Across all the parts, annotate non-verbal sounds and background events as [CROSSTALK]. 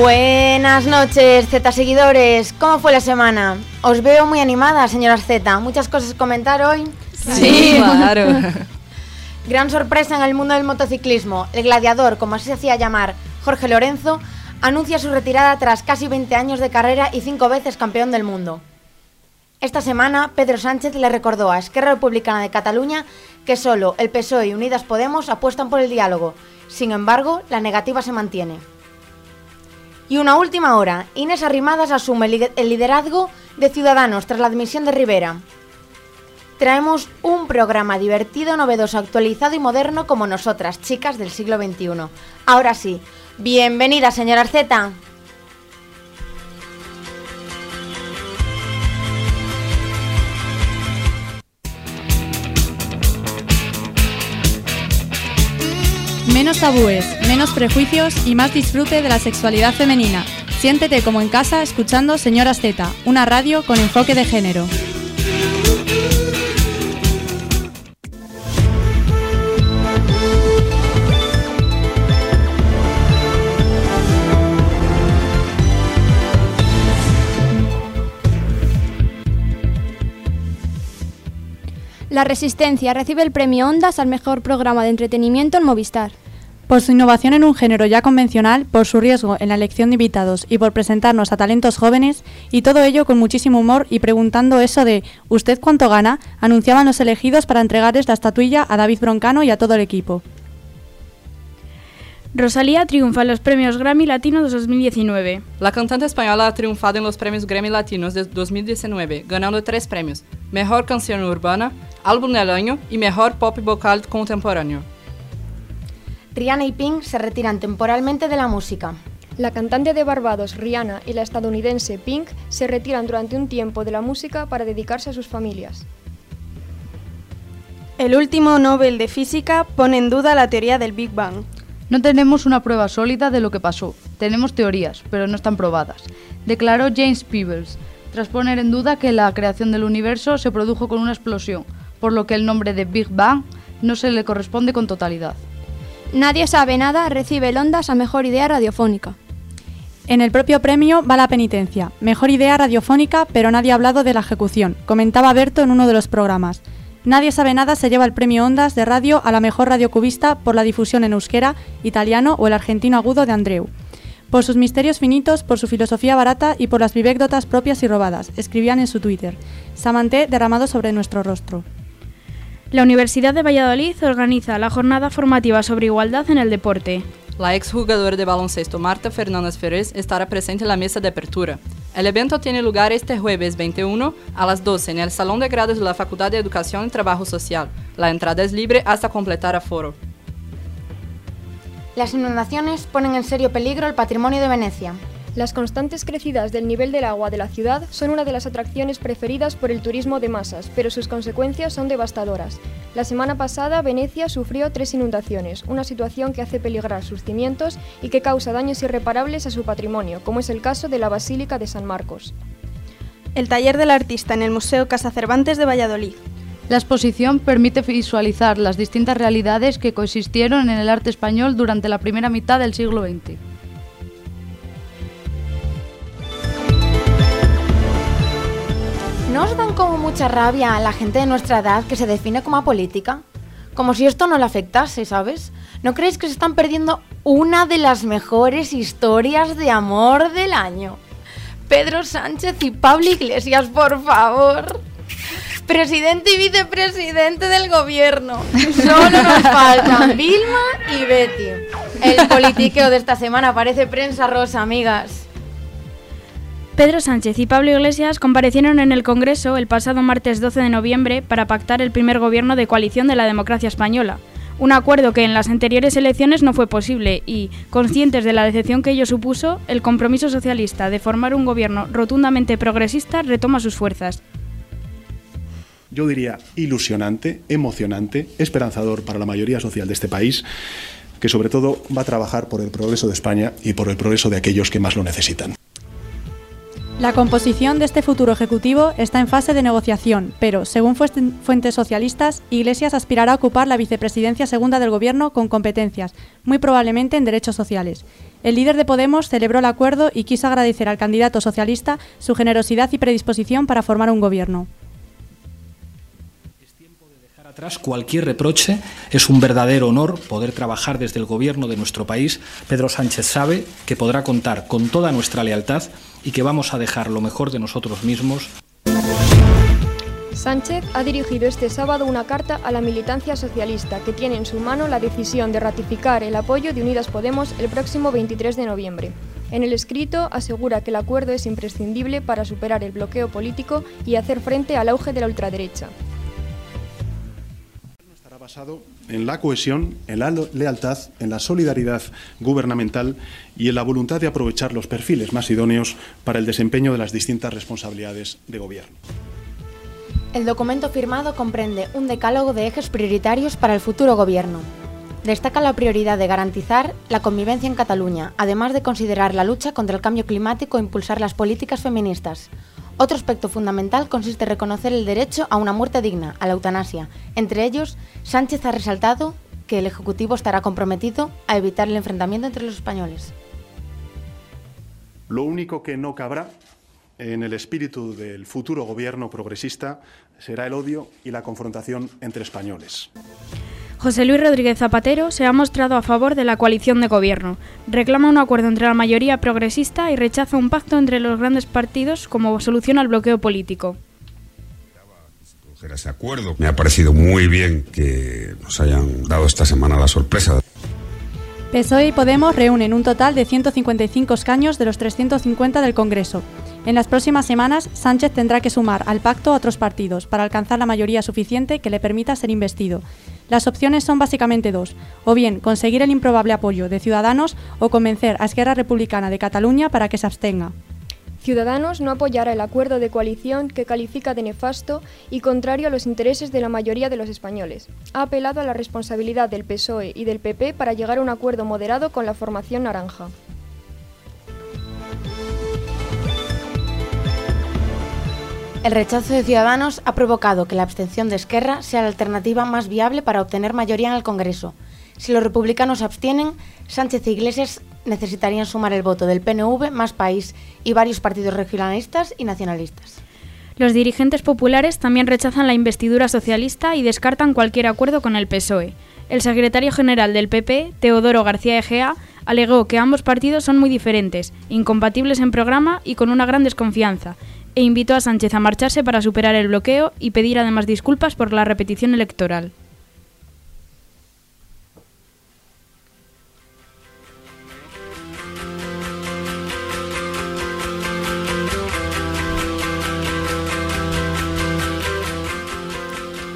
Buenas noches, Z seguidores. ¿Cómo fue la semana? Os veo muy animada, señoras Z. ¿Muchas cosas comentar hoy? Sí, [LAUGHS] claro. Gran sorpresa en el mundo del motociclismo. El gladiador, como así se hacía llamar Jorge Lorenzo, anuncia su retirada tras casi 20 años de carrera y cinco veces campeón del mundo. Esta semana, Pedro Sánchez le recordó a Esquerra Republicana de Cataluña que solo el PSOE y Unidas Podemos apuestan por el diálogo. Sin embargo, la negativa se mantiene. Y una última hora, Inés Arrimadas asume el liderazgo de Ciudadanos tras la admisión de Rivera. Traemos un programa divertido, novedoso, actualizado y moderno como nosotras, chicas del siglo XXI. Ahora sí, bienvenida señora Z. tabúes, menos prejuicios y más disfrute de la sexualidad femenina. Siéntete como en casa escuchando Señoras Z, una radio con enfoque de género. La Resistencia recibe el premio Ondas al mejor programa de entretenimiento en Movistar. Por su innovación en un género ya convencional, por su riesgo en la elección de invitados y por presentarnos a talentos jóvenes, y todo ello con muchísimo humor y preguntando eso de ¿Usted cuánto gana? anunciaban los elegidos para entregarles la estatuilla a David Broncano y a todo el equipo. Rosalía triunfa en los premios Grammy Latinos 2019. La cantante española ha triunfado en los premios Grammy Latinos de 2019, ganando tres premios: Mejor Canción Urbana, Álbum del Año y Mejor Pop Vocal Contemporáneo. Rihanna y Pink se retiran temporalmente de la música. La cantante de Barbados, Rihanna, y la estadounidense Pink se retiran durante un tiempo de la música para dedicarse a sus familias. El último Nobel de Física pone en duda la teoría del Big Bang. No tenemos una prueba sólida de lo que pasó. Tenemos teorías, pero no están probadas. Declaró James Peebles, tras poner en duda que la creación del universo se produjo con una explosión, por lo que el nombre de Big Bang no se le corresponde con totalidad. Nadie sabe nada recibe el Ondas a Mejor Idea Radiofónica. En el propio premio va la penitencia. Mejor idea radiofónica, pero nadie ha hablado de la ejecución, comentaba Berto en uno de los programas. Nadie sabe nada se lleva el premio Ondas de radio a la mejor radiocubista por la difusión en euskera, italiano o el argentino agudo de Andreu. Por sus misterios finitos, por su filosofía barata y por las vivécdotas propias y robadas, escribían en su Twitter. Samanté derramado sobre nuestro rostro. La Universidad de Valladolid organiza la jornada formativa sobre igualdad en el deporte. La exjugadora de baloncesto Marta Fernández Ferez estará presente en la mesa de apertura. El evento tiene lugar este jueves 21 a las 12 en el Salón de Grados de la Facultad de Educación y Trabajo Social. La entrada es libre hasta completar aforo. Las inundaciones ponen en serio peligro el patrimonio de Venecia. Las constantes crecidas del nivel del agua de la ciudad son una de las atracciones preferidas por el turismo de masas, pero sus consecuencias son devastadoras. La semana pasada, Venecia sufrió tres inundaciones, una situación que hace peligrar sus cimientos y que causa daños irreparables a su patrimonio, como es el caso de la Basílica de San Marcos. El taller del artista en el Museo Casa Cervantes de Valladolid. La exposición permite visualizar las distintas realidades que coexistieron en el arte español durante la primera mitad del siglo XX. ¿No dan como mucha rabia a la gente de nuestra edad que se define como apolítica? Como si esto no le afectase, ¿sabes? ¿No creéis que se están perdiendo una de las mejores historias de amor del año? Pedro Sánchez y Pablo Iglesias, por favor. Presidente y vicepresidente del gobierno. Solo nos faltan Vilma y Betty. El politiqueo de esta semana parece prensa rosa, amigas. Pedro Sánchez y Pablo Iglesias comparecieron en el Congreso el pasado martes 12 de noviembre para pactar el primer gobierno de coalición de la democracia española, un acuerdo que en las anteriores elecciones no fue posible y, conscientes de la decepción que ello supuso, el compromiso socialista de formar un gobierno rotundamente progresista retoma sus fuerzas. Yo diría ilusionante, emocionante, esperanzador para la mayoría social de este país, que sobre todo va a trabajar por el progreso de España y por el progreso de aquellos que más lo necesitan. La composición de este futuro ejecutivo está en fase de negociación, pero, según fuentes socialistas, Iglesias aspirará a ocupar la vicepresidencia segunda del Gobierno con competencias, muy probablemente en derechos sociales. El líder de Podemos celebró el acuerdo y quiso agradecer al candidato socialista su generosidad y predisposición para formar un gobierno atrás cualquier reproche. Es un verdadero honor poder trabajar desde el gobierno de nuestro país. Pedro Sánchez sabe que podrá contar con toda nuestra lealtad y que vamos a dejar lo mejor de nosotros mismos. Sánchez ha dirigido este sábado una carta a la militancia socialista que tiene en su mano la decisión de ratificar el apoyo de Unidas Podemos el próximo 23 de noviembre. En el escrito asegura que el acuerdo es imprescindible para superar el bloqueo político y hacer frente al auge de la ultraderecha en la cohesión, en la lealtad, en la solidaridad gubernamental y en la voluntad de aprovechar los perfiles más idóneos para el desempeño de las distintas responsabilidades de gobierno. El documento firmado comprende un decálogo de ejes prioritarios para el futuro gobierno. Destaca la prioridad de garantizar la convivencia en Cataluña, además de considerar la lucha contra el cambio climático e impulsar las políticas feministas, otro aspecto fundamental consiste en reconocer el derecho a una muerte digna, a la eutanasia. Entre ellos, Sánchez ha resaltado que el Ejecutivo estará comprometido a evitar el enfrentamiento entre los españoles. Lo único que no cabrá en el espíritu del futuro gobierno progresista será el odio y la confrontación entre españoles. José Luis Rodríguez Zapatero se ha mostrado a favor de la coalición de gobierno. Reclama un acuerdo entre la mayoría progresista y rechaza un pacto entre los grandes partidos como solución al bloqueo político. Ese acuerdo. Me ha parecido muy bien que nos hayan dado esta semana la sorpresa. PSOE y Podemos reúnen un total de 155 escaños de los 350 del Congreso. En las próximas semanas, Sánchez tendrá que sumar al pacto a otros partidos para alcanzar la mayoría suficiente que le permita ser investido. Las opciones son básicamente dos, o bien conseguir el improbable apoyo de Ciudadanos o convencer a Esquerra Republicana de Cataluña para que se abstenga. Ciudadanos no apoyará el acuerdo de coalición que califica de nefasto y contrario a los intereses de la mayoría de los españoles. Ha apelado a la responsabilidad del PSOE y del PP para llegar a un acuerdo moderado con la formación naranja. El rechazo de Ciudadanos ha provocado que la abstención de Esquerra sea la alternativa más viable para obtener mayoría en el Congreso. Si los republicanos abstienen, Sánchez e Iglesias necesitarían sumar el voto del PNV, Más País y varios partidos regionalistas y nacionalistas. Los dirigentes populares también rechazan la investidura socialista y descartan cualquier acuerdo con el PSOE. El secretario general del PP, Teodoro García Egea, alegó que ambos partidos son muy diferentes, incompatibles en programa y con una gran desconfianza, e invitó a Sánchez a marcharse para superar el bloqueo y pedir además disculpas por la repetición electoral.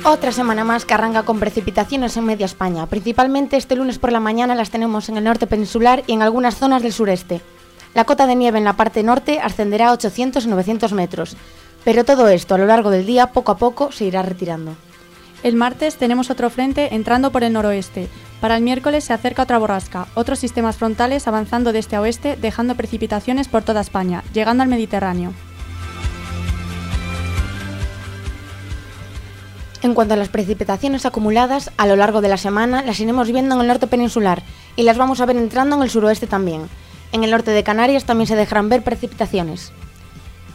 Otra semana más que arranca con precipitaciones en media España. Principalmente este lunes por la mañana las tenemos en el norte peninsular y en algunas zonas del sureste. La cota de nieve en la parte norte ascenderá a 800 y 900 metros, pero todo esto a lo largo del día poco a poco se irá retirando. El martes tenemos otro frente entrando por el noroeste. Para el miércoles se acerca otra borrasca, otros sistemas frontales avanzando de este a oeste, dejando precipitaciones por toda España, llegando al Mediterráneo. En cuanto a las precipitaciones acumuladas, a lo largo de la semana las iremos viendo en el norte peninsular y las vamos a ver entrando en el suroeste también. En el norte de Canarias también se dejarán ver precipitaciones.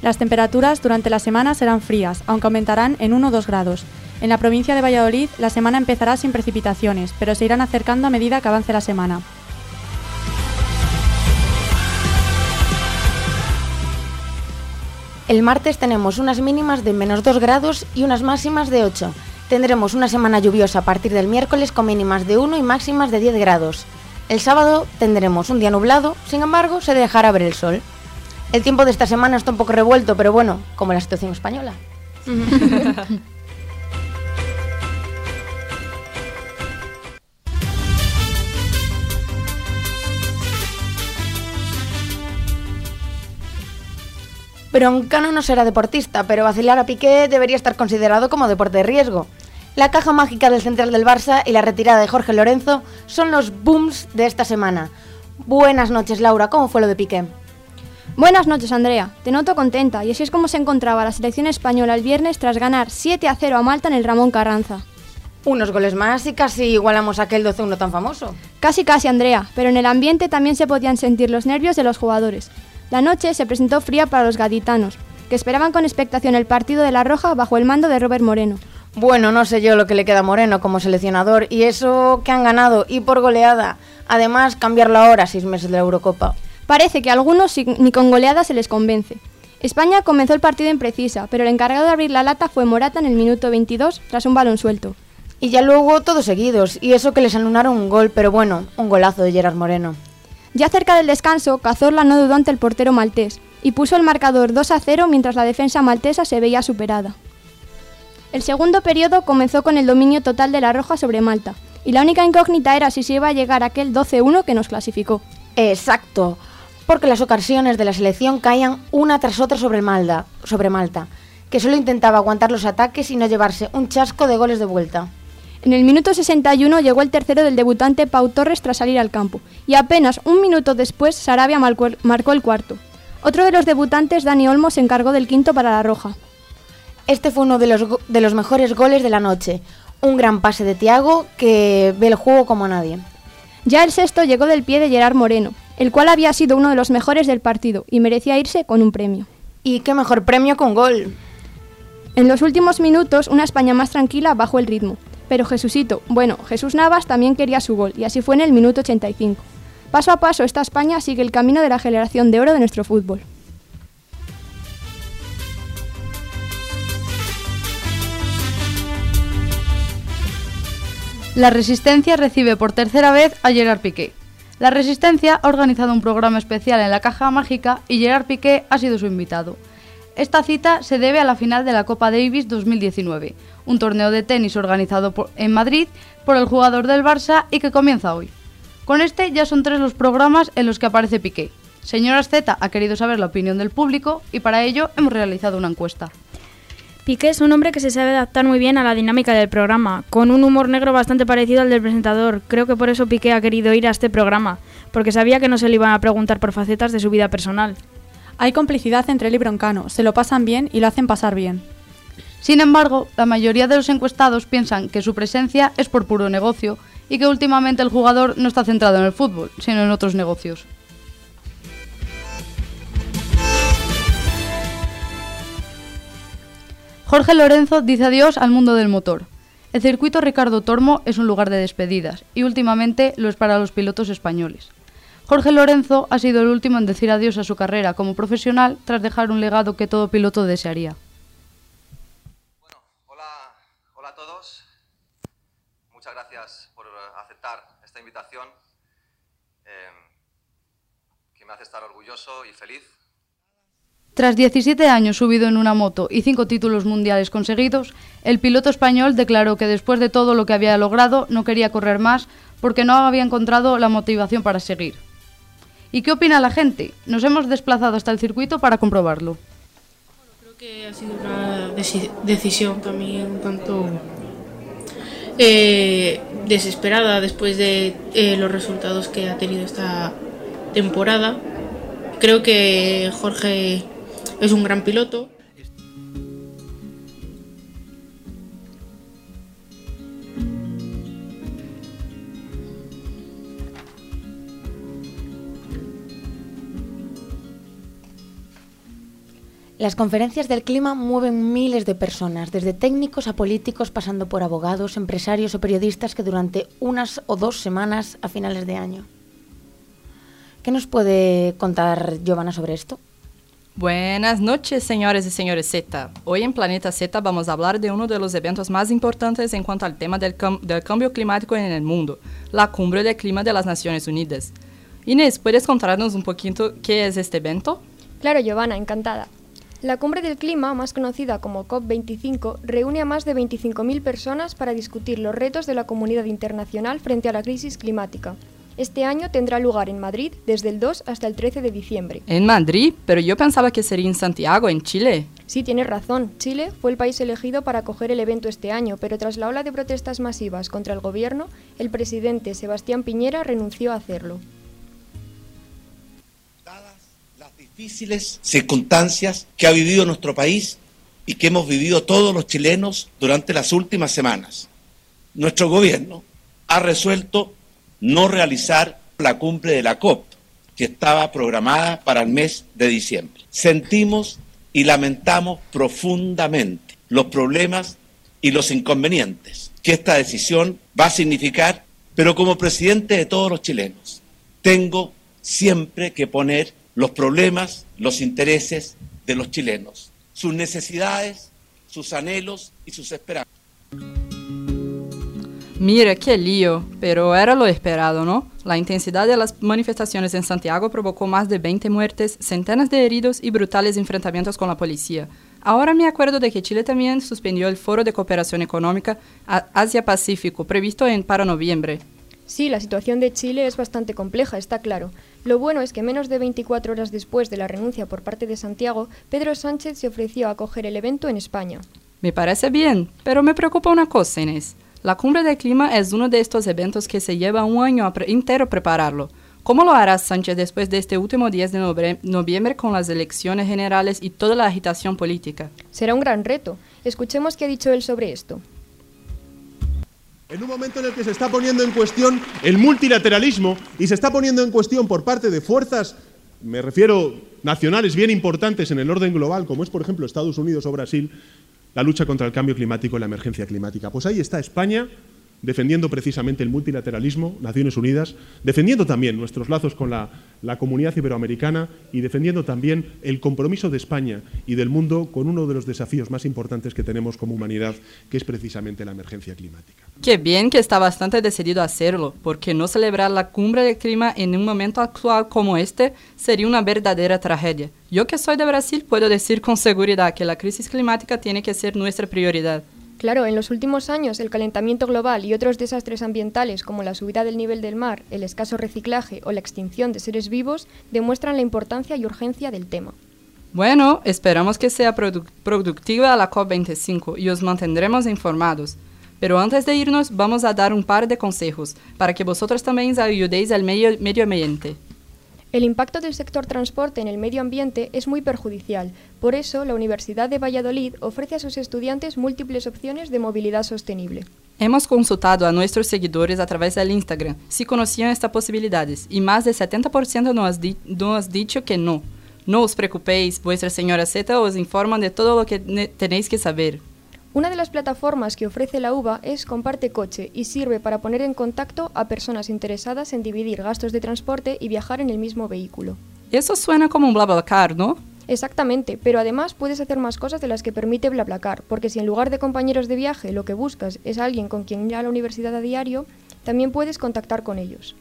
Las temperaturas durante la semana serán frías, aunque aumentarán en 1 o 2 grados. En la provincia de Valladolid la semana empezará sin precipitaciones, pero se irán acercando a medida que avance la semana. El martes tenemos unas mínimas de menos 2 grados y unas máximas de 8. Tendremos una semana lluviosa a partir del miércoles con mínimas de 1 y máximas de 10 grados. El sábado tendremos un día nublado, sin embargo, se dejará ver el sol. El tiempo de esta semana está un poco revuelto, pero bueno, como la situación española. [LAUGHS] Broncano no será deportista, pero vacilar a Piqué debería estar considerado como deporte de riesgo. La caja mágica del central del Barça y la retirada de Jorge Lorenzo son los booms de esta semana. Buenas noches, Laura. ¿Cómo fue lo de Piqué? Buenas noches, Andrea. Te noto contenta y así es como se encontraba la selección española el viernes tras ganar 7 a 0 a Malta en el Ramón Carranza. Unos goles más y casi igualamos a aquel 12-1 tan famoso. Casi casi, Andrea, pero en el ambiente también se podían sentir los nervios de los jugadores. La noche se presentó fría para los gaditanos, que esperaban con expectación el partido de la Roja bajo el mando de Robert Moreno. Bueno, no sé yo lo que le queda a Moreno como seleccionador y eso que han ganado y por goleada. Además, cambiarlo ahora, seis meses de la Eurocopa. Parece que a algunos ni con goleada se les convence. España comenzó el partido imprecisa, pero el encargado de abrir la lata fue Morata en el minuto 22 tras un balón suelto. Y ya luego todos seguidos, y eso que les anularon un gol, pero bueno, un golazo de Gerard Moreno. Ya cerca del descanso, Cazorla no dudó ante el portero maltés y puso el marcador 2 a 0 mientras la defensa maltesa se veía superada. El segundo periodo comenzó con el dominio total de la Roja sobre Malta, y la única incógnita era si se iba a llegar a aquel 12-1 que nos clasificó. Exacto, porque las ocasiones de la selección caían una tras otra sobre, el Malda, sobre Malta, que solo intentaba aguantar los ataques y no llevarse un chasco de goles de vuelta. En el minuto 61 llegó el tercero del debutante Pau Torres tras salir al campo, y apenas un minuto después Sarabia marcó el- marcó el cuarto. Otro de los debutantes, Dani Olmo, se encargó del quinto para la Roja. Este fue uno de los, de los mejores goles de la noche, un gran pase de Tiago que ve el juego como nadie. Ya el sexto llegó del pie de Gerard Moreno, el cual había sido uno de los mejores del partido y merecía irse con un premio. Y qué mejor premio un gol. En los últimos minutos, una España más tranquila bajó el ritmo. Pero Jesucito, bueno, Jesús Navas también quería su gol, y así fue en el minuto 85. Paso a paso, esta España sigue el camino de la generación de oro de nuestro fútbol. La Resistencia recibe por tercera vez a Gerard Piqué. La Resistencia ha organizado un programa especial en la Caja Mágica y Gerard Piqué ha sido su invitado. Esta cita se debe a la final de la Copa Davis 2019, un torneo de tenis organizado en Madrid por el jugador del Barça y que comienza hoy. Con este ya son tres los programas en los que aparece Piqué. Señoras Z ha querido saber la opinión del público y para ello hemos realizado una encuesta. Piqué es un hombre que se sabe adaptar muy bien a la dinámica del programa, con un humor negro bastante parecido al del presentador. Creo que por eso Piqué ha querido ir a este programa, porque sabía que no se le iban a preguntar por facetas de su vida personal. Hay complicidad entre él y Broncano, se lo pasan bien y lo hacen pasar bien. Sin embargo, la mayoría de los encuestados piensan que su presencia es por puro negocio y que últimamente el jugador no está centrado en el fútbol, sino en otros negocios. Jorge Lorenzo dice adiós al mundo del motor. El circuito Ricardo Tormo es un lugar de despedidas y últimamente lo es para los pilotos españoles. Jorge Lorenzo ha sido el último en decir adiós a su carrera como profesional tras dejar un legado que todo piloto desearía. Hola, hola a todos. Muchas gracias por aceptar esta invitación eh, que me hace estar orgulloso y feliz. Tras 17 años subido en una moto y 5 títulos mundiales conseguidos, el piloto español declaró que después de todo lo que había logrado no quería correr más porque no había encontrado la motivación para seguir. ¿Y qué opina la gente? Nos hemos desplazado hasta el circuito para comprobarlo. Creo que ha sido una deci- decisión también un tanto eh, desesperada después de eh, los resultados que ha tenido esta temporada. Creo que Jorge es un gran piloto. Las conferencias del clima mueven miles de personas, desde técnicos a políticos, pasando por abogados, empresarios o periodistas que durante unas o dos semanas a finales de año. ¿Qué nos puede contar Giovanna sobre esto? Buenas noches, señores y señores Z. Hoy en Planeta Z vamos a hablar de uno de los eventos más importantes en cuanto al tema del, cam- del cambio climático en el mundo, la Cumbre del Clima de las Naciones Unidas. Inés, ¿puedes contarnos un poquito qué es este evento? Claro, Giovanna, encantada. La Cumbre del Clima, más conocida como COP25, reúne a más de 25.000 personas para discutir los retos de la comunidad internacional frente a la crisis climática. Este año tendrá lugar en Madrid desde el 2 hasta el 13 de diciembre. En Madrid, pero yo pensaba que sería en Santiago, en Chile. Sí, tienes razón. Chile fue el país elegido para acoger el evento este año, pero tras la ola de protestas masivas contra el gobierno, el presidente Sebastián Piñera renunció a hacerlo. Dadas las difíciles circunstancias que ha vivido nuestro país y que hemos vivido todos los chilenos durante las últimas semanas. Nuestro gobierno ha resuelto no realizar la cumbre de la COP, que estaba programada para el mes de diciembre. Sentimos y lamentamos profundamente los problemas y los inconvenientes que esta decisión va a significar, pero como presidente de todos los chilenos, tengo siempre que poner los problemas, los intereses de los chilenos, sus necesidades, sus anhelos y sus esperanzas. Mira, qué lío, pero era lo esperado, ¿no? La intensidad de las manifestaciones en Santiago provocó más de 20 muertes, centenas de heridos y brutales enfrentamientos con la policía. Ahora me acuerdo de que Chile también suspendió el Foro de Cooperación Económica Asia-Pacífico, previsto en, para noviembre. Sí, la situación de Chile es bastante compleja, está claro. Lo bueno es que menos de 24 horas después de la renuncia por parte de Santiago, Pedro Sánchez se ofreció a acoger el evento en España. Me parece bien, pero me preocupa una cosa, Inés. La cumbre del clima es uno de estos eventos que se lleva un año entero prepararlo. ¿Cómo lo hará Sánchez después de este último 10 de noviembre con las elecciones generales y toda la agitación política? Será un gran reto. Escuchemos qué ha dicho él sobre esto. En un momento en el que se está poniendo en cuestión el multilateralismo y se está poniendo en cuestión por parte de fuerzas, me refiero nacionales bien importantes en el orden global, como es por ejemplo Estados Unidos o Brasil, la lucha contra el cambio climático y la emergencia climática. Pues ahí está España defendiendo precisamente el multilateralismo, Naciones Unidas, defendiendo también nuestros lazos con la, comunidad iberoamericana y defendiendo también el compromiso de España y del mundo con uno de los desafíos más importantes que tenemos como humanidad, que es precisamente la emergencia climática. Qué bien que está bastante decidido a hacerlo, porque no celebrar la cumbre del clima en un momento actual como este sería una verdadera tragedia. Yo que soy de Brasil puedo decir con seguridad que la crisis climática tiene que ser nuestra prioridad. Claro, en los últimos años el calentamiento global y otros desastres ambientales como la subida del nivel del mar, el escaso reciclaje o la extinción de seres vivos demuestran la importancia y urgencia del tema. Bueno, esperamos que sea productiva la COP25 y os mantendremos informados. Pero antes de irnos, vamos a dar un par de consejos para que vosotros también ayudéis al medio, medio ambiente. El impacto del sector transporte en el medio ambiente es muy perjudicial. Por eso, la Universidad de Valladolid ofrece a sus estudiantes múltiples opciones de movilidad sostenible. Hemos consultado a nuestros seguidores a través del Instagram si conocían estas posibilidades y más del 70% nos, di nos dicho que no. No os preocupéis, vuestra señora Z os informa de todo lo que tenéis que saber. Una de las plataformas que ofrece la UBA es Comparte Coche y sirve para poner en contacto a personas interesadas en dividir gastos de transporte y viajar en el mismo vehículo. Eso suena como un BlaBlaCar, ¿no? Exactamente, pero además puedes hacer más cosas de las que permite BlaBlaCar, porque si en lugar de compañeros de viaje lo que buscas es alguien con quien ir a la universidad a diario, también puedes contactar con ellos.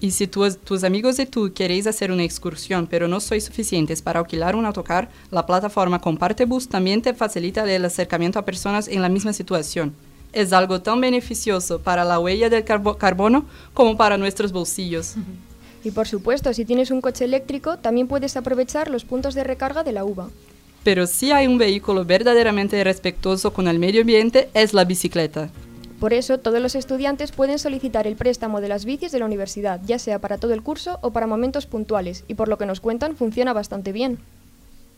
Y si tus amigos y tú queréis hacer una excursión, pero no sois suficientes para alquilar un autocar, la plataforma Comparte Bus también te facilita el acercamiento a personas en la misma situación. Es algo tan beneficioso para la huella del carbono como para nuestros bolsillos. [LAUGHS] Y por supuesto, si tienes un coche eléctrico, también puedes aprovechar los puntos de recarga de la UVA. Pero si hay un vehículo verdaderamente respetuoso con el medio ambiente, es la bicicleta. Por eso, todos los estudiantes pueden solicitar el préstamo de las bicis de la universidad, ya sea para todo el curso o para momentos puntuales, y por lo que nos cuentan, funciona bastante bien.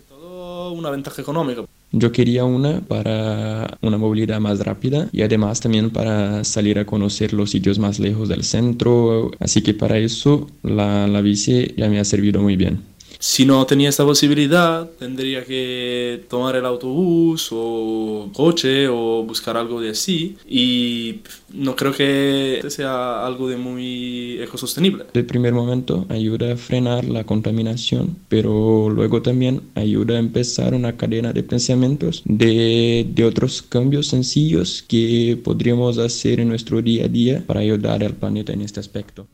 Todo una ventaja económica. Yo quería una para una movilidad más rápida y además también para salir a conocer los sitios más lejos del centro, así que para eso la, la bici ya me ha servido muy bien. Si no tenía esta posibilidad, tendría que tomar el autobús o coche o buscar algo de así. Y no creo que sea algo de muy ecosostenible. De primer momento ayuda a frenar la contaminación, pero luego también ayuda a empezar una cadena de pensamientos de, de otros cambios sencillos que podríamos hacer en nuestro día a día para ayudar al planeta en este aspecto.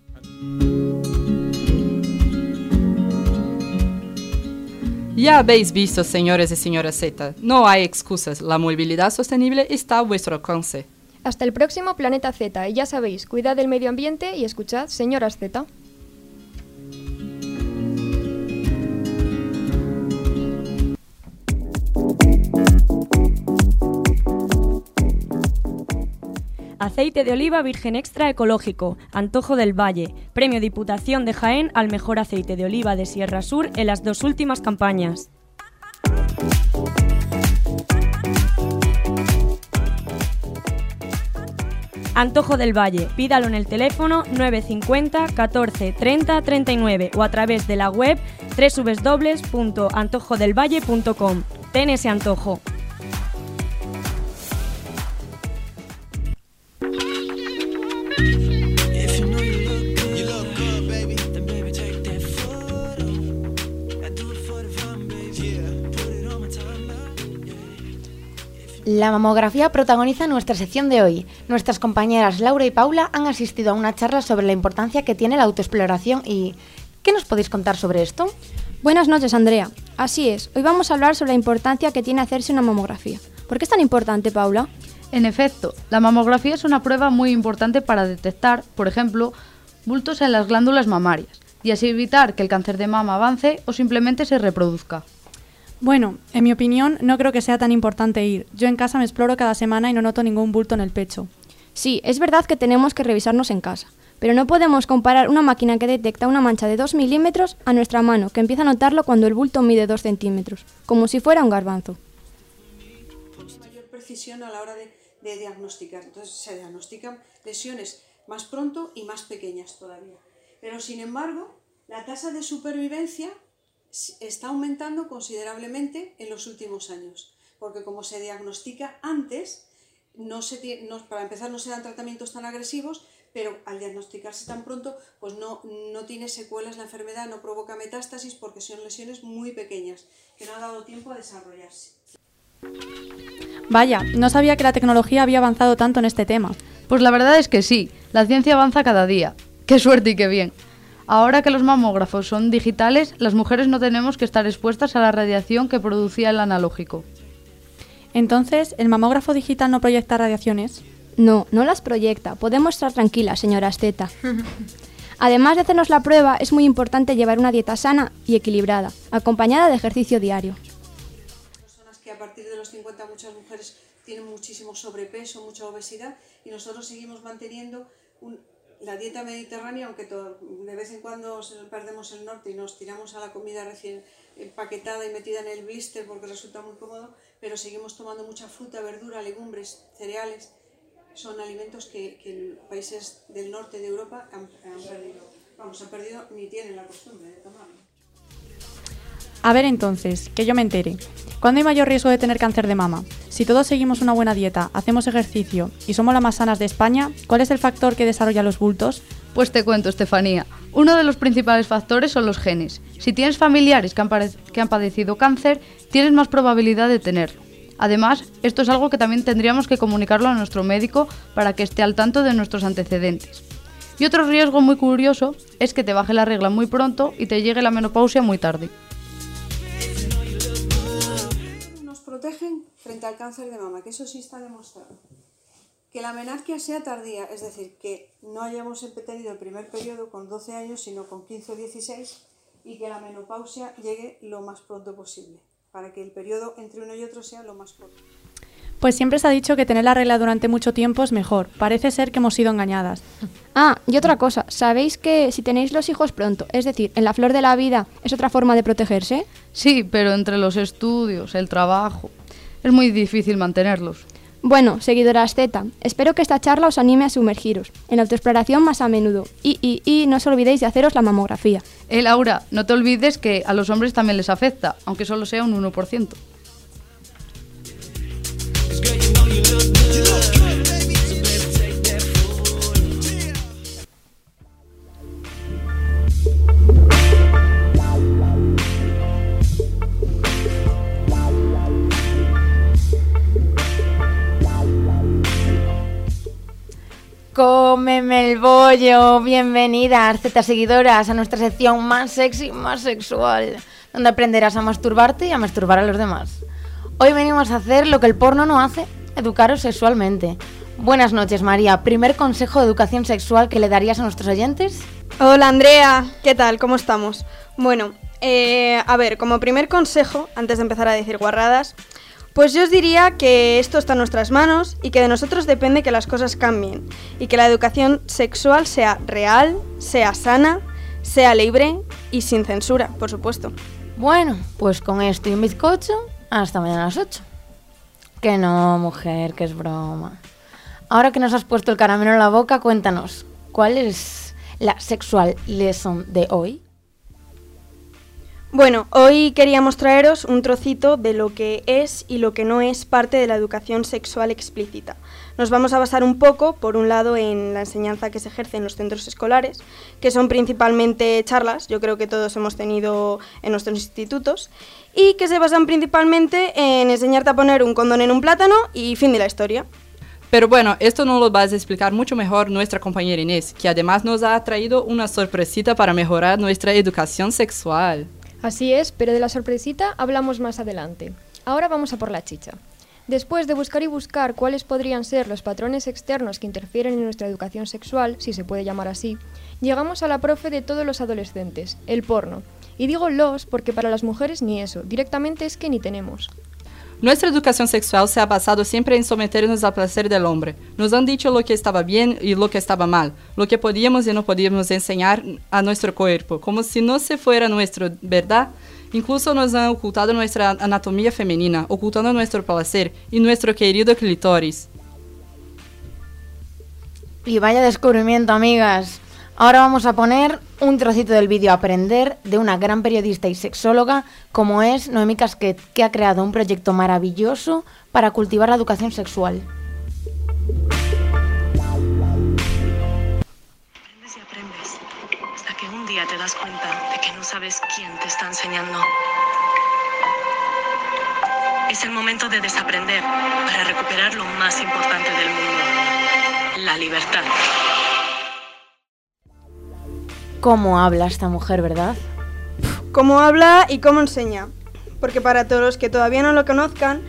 Ya habéis visto, señores y señoras Z, no hay excusas, la movilidad sostenible está a vuestro alcance. Hasta el próximo Planeta Z y ya sabéis, cuidad del medio ambiente y escuchad, señoras Z. Aceite de oliva virgen extra ecológico, Antojo del Valle, Premio Diputación de Jaén al mejor aceite de oliva de Sierra Sur en las dos últimas campañas. Antojo del Valle. Pídalo en el teléfono 950 14 30 39 o a través de la web www.antojodelvalle.com. Ten ese antojo. La mamografía protagoniza nuestra sección de hoy. Nuestras compañeras Laura y Paula han asistido a una charla sobre la importancia que tiene la autoexploración y... ¿Qué nos podéis contar sobre esto? Buenas noches, Andrea. Así es, hoy vamos a hablar sobre la importancia que tiene hacerse una mamografía. ¿Por qué es tan importante, Paula? En efecto, la mamografía es una prueba muy importante para detectar, por ejemplo, bultos en las glándulas mamarias y así evitar que el cáncer de mama avance o simplemente se reproduzca. Bueno, en mi opinión, no creo que sea tan importante ir. Yo en casa me exploro cada semana y no noto ningún bulto en el pecho. Sí, es verdad que tenemos que revisarnos en casa, pero no podemos comparar una máquina que detecta una mancha de 2 milímetros a nuestra mano, que empieza a notarlo cuando el bulto mide 2 centímetros, como si fuera un garbanzo. A la hora de, diagnosticar. Entonces se diagnostican lesiones más pronto y más pequeñas todavía. Pero sin embargo, la tasa de supervivencia está aumentando considerablemente en los últimos años, porque como se diagnostica antes, para empezar no se dan tratamientos tan agresivos, pero al diagnosticarse tan pronto, pues no, no tiene secuelas la enfermedad, no provoca metástasis porque son lesiones muy pequeñas, que no ha dado tiempo a desarrollarse. Vaya, no sabía que la tecnología había avanzado tanto en este tema. Pues la verdad es que sí, la ciencia avanza cada día. Qué suerte y qué bien. Ahora que los mamógrafos son digitales, las mujeres no tenemos que estar expuestas a la radiación que producía el analógico. Entonces, ¿el mamógrafo digital no proyecta radiaciones? No, no las proyecta. Podemos estar tranquilas, señora Asteta. [LAUGHS] Además de hacernos la prueba, es muy importante llevar una dieta sana y equilibrada, acompañada de ejercicio diario. A partir de los 50 muchas mujeres tienen muchísimo sobrepeso, mucha obesidad y nosotros seguimos manteniendo un, la dieta mediterránea, aunque de vez en cuando perdemos el norte y nos tiramos a la comida recién empaquetada y metida en el blister porque resulta muy cómodo, pero seguimos tomando mucha fruta, verdura, legumbres, cereales. Son alimentos que, en países del norte de Europa han, perdido. Vamos, han perdido ni tienen la costumbre de tomarlo. A ver entonces, que yo me entere. ¿Cuándo hay mayor riesgo de tener cáncer de mama? Si todos seguimos una buena dieta, hacemos ejercicio y somos las más sanas de España, ¿cuál es el factor que desarrolla los bultos? Pues te cuento, Estefanía. Uno de los principales factores son los genes. Si tienes familiares que han, padecido cáncer, tienes más probabilidad de tenerlo. Además, esto es algo que también tendríamos que comunicarlo a nuestro médico para que esté al tanto de nuestros antecedentes. Y otro riesgo muy curioso es que te baje la regla muy pronto y te llegue la menopausia muy tarde. Protegen frente al cáncer de mama, que eso sí está demostrado. Que la menarquia sea tardía, es decir, que no hayamos tenido el primer periodo con 12 años, sino con 15 o 16, y que la menopausia llegue lo más pronto posible, para que el periodo entre uno y otro sea lo más pronto. Pues siempre se ha dicho que tener la regla durante mucho tiempo es mejor. Parece ser que hemos sido engañadas. Ah, y otra cosa, ¿sabéis que si tenéis los hijos pronto, es decir, en la flor de la vida, es otra forma de protegerse? Sí, pero entre los estudios, el trabajo, es muy difícil mantenerlos. Bueno, seguidoras Z, espero que esta charla os anime a sumergiros en la autoexploración más a menudo. Y, y, y no os olvidéis de haceros la mamografía. Eh, Laura, no te olvides que a los hombres también les afecta, aunque solo sea un 1%. Cómeme el bollo, bienvenidas, Z seguidoras, a nuestra sección más sexy, más sexual, donde aprenderás a masturbarte y a masturbar a los demás. Hoy venimos a hacer lo que el porno no hace, educaros sexualmente. Buenas noches, María. Primer consejo de educación sexual que le darías a nuestros oyentes. Hola, Andrea. ¿Qué tal? ¿Cómo estamos? Bueno, eh, a ver, como primer consejo, antes de empezar a decir guarradas, Pues yo os diría que esto está en nuestras manos y que de nosotros depende que las cosas cambien y que la educación sexual sea real, sea sana, sea libre y sin censura, por supuesto. Bueno, pues con esto y un bizcocho, hasta mañana a las 8. Que no, mujer, que es broma. Ahora que nos has puesto el caramelo en la boca, cuéntanos, ¿cuál es la sexual lesson de hoy? Bueno, hoy queríamos traeros un trocito de lo que es y lo que no es parte de la educación sexual explícita. Nos vamos a basar un poco, por un lado, en la enseñanza que se ejerce en los centros escolares, que son principalmente charlas, yo creo que todos hemos tenido en nuestros institutos, y que se basan principalmente en enseñarte a poner un condón en un plátano y fin de la historia. Pero bueno, esto nos lo va a explicar mucho mejor nuestra compañera Inés, que además nos ha traído una sorpresita para mejorar nuestra educación sexual. Así es, pero de la sorpresita hablamos más adelante. Ahora vamos a por la chicha. Después de buscar y buscar cuáles podrían ser los patrones externos que interfieren en nuestra educación sexual, si se puede llamar así, llegamos a la profe de todos los adolescentes, el porno. Y digo los porque para las mujeres ni eso, directamente es que ni tenemos. Nuestra educación sexual se ha basado siempre en someternos al placer del hombre. Nos han dicho lo que estaba bien y lo que estaba mal, lo que podíamos y no podíamos enseñar a nuestro cuerpo, como si no se fuera nuestro, ¿verdad? Incluso nos han ocultado nuestra anatomía femenina, ocultando nuestro placer y nuestro querido clitoris. Y vaya descubrimiento, amigas. Ahora vamos a poner un trocito del vídeo Aprender de una gran periodista y sexóloga como es Noemí Casquet, que ha creado un proyecto maravilloso para cultivar la educación sexual. Día te das cuenta de que no sabes quién te está enseñando. Es el momento de desaprender para recuperar lo más importante del mundo, la libertad. ¿Cómo habla esta mujer, verdad? Cómo habla y cómo enseña. Porque para todos los que todavía no lo conozcan,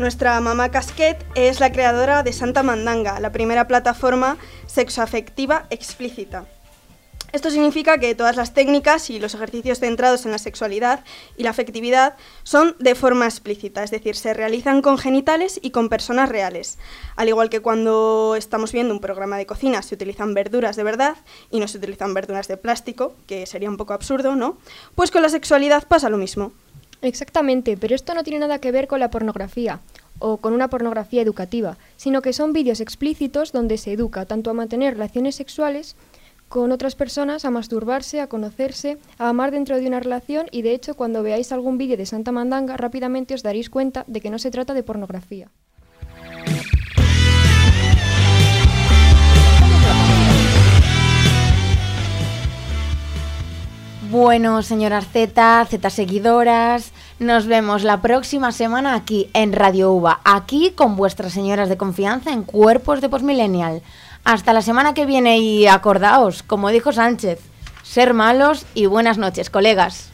nuestra mamá Casquet es la creadora de Santa Mandanga, la primera plataforma sexoafectiva explícita. Esto significa que todas las técnicas y los ejercicios centrados en la sexualidad y la afectividad son de forma explícita, es decir, se realizan con genitales y con personas reales. Al igual que cuando estamos viendo un programa de cocina se utilizan verduras de verdad y no se utilizan verduras de plástico, que sería un poco absurdo, ¿no? Pues con la sexualidad pasa lo mismo. Exactamente, pero esto no tiene nada que ver con la pornografía o con una pornografía educativa, sino que son vídeos explícitos donde se educa tanto a mantener relaciones sexuales con otras personas, a masturbarse, a conocerse, a amar dentro de una relación y de hecho cuando veáis algún vídeo de Santa Mandanga rápidamente os daréis cuenta de que no se trata de pornografía. Bueno, señoras Z, Z seguidoras, nos vemos la próxima semana aquí en Radio UVA, aquí con vuestras señoras de confianza en Cuerpos de Postmillennial. Hasta la semana que viene y acordaos, como dijo Sánchez, ser malos y buenas noches, colegas.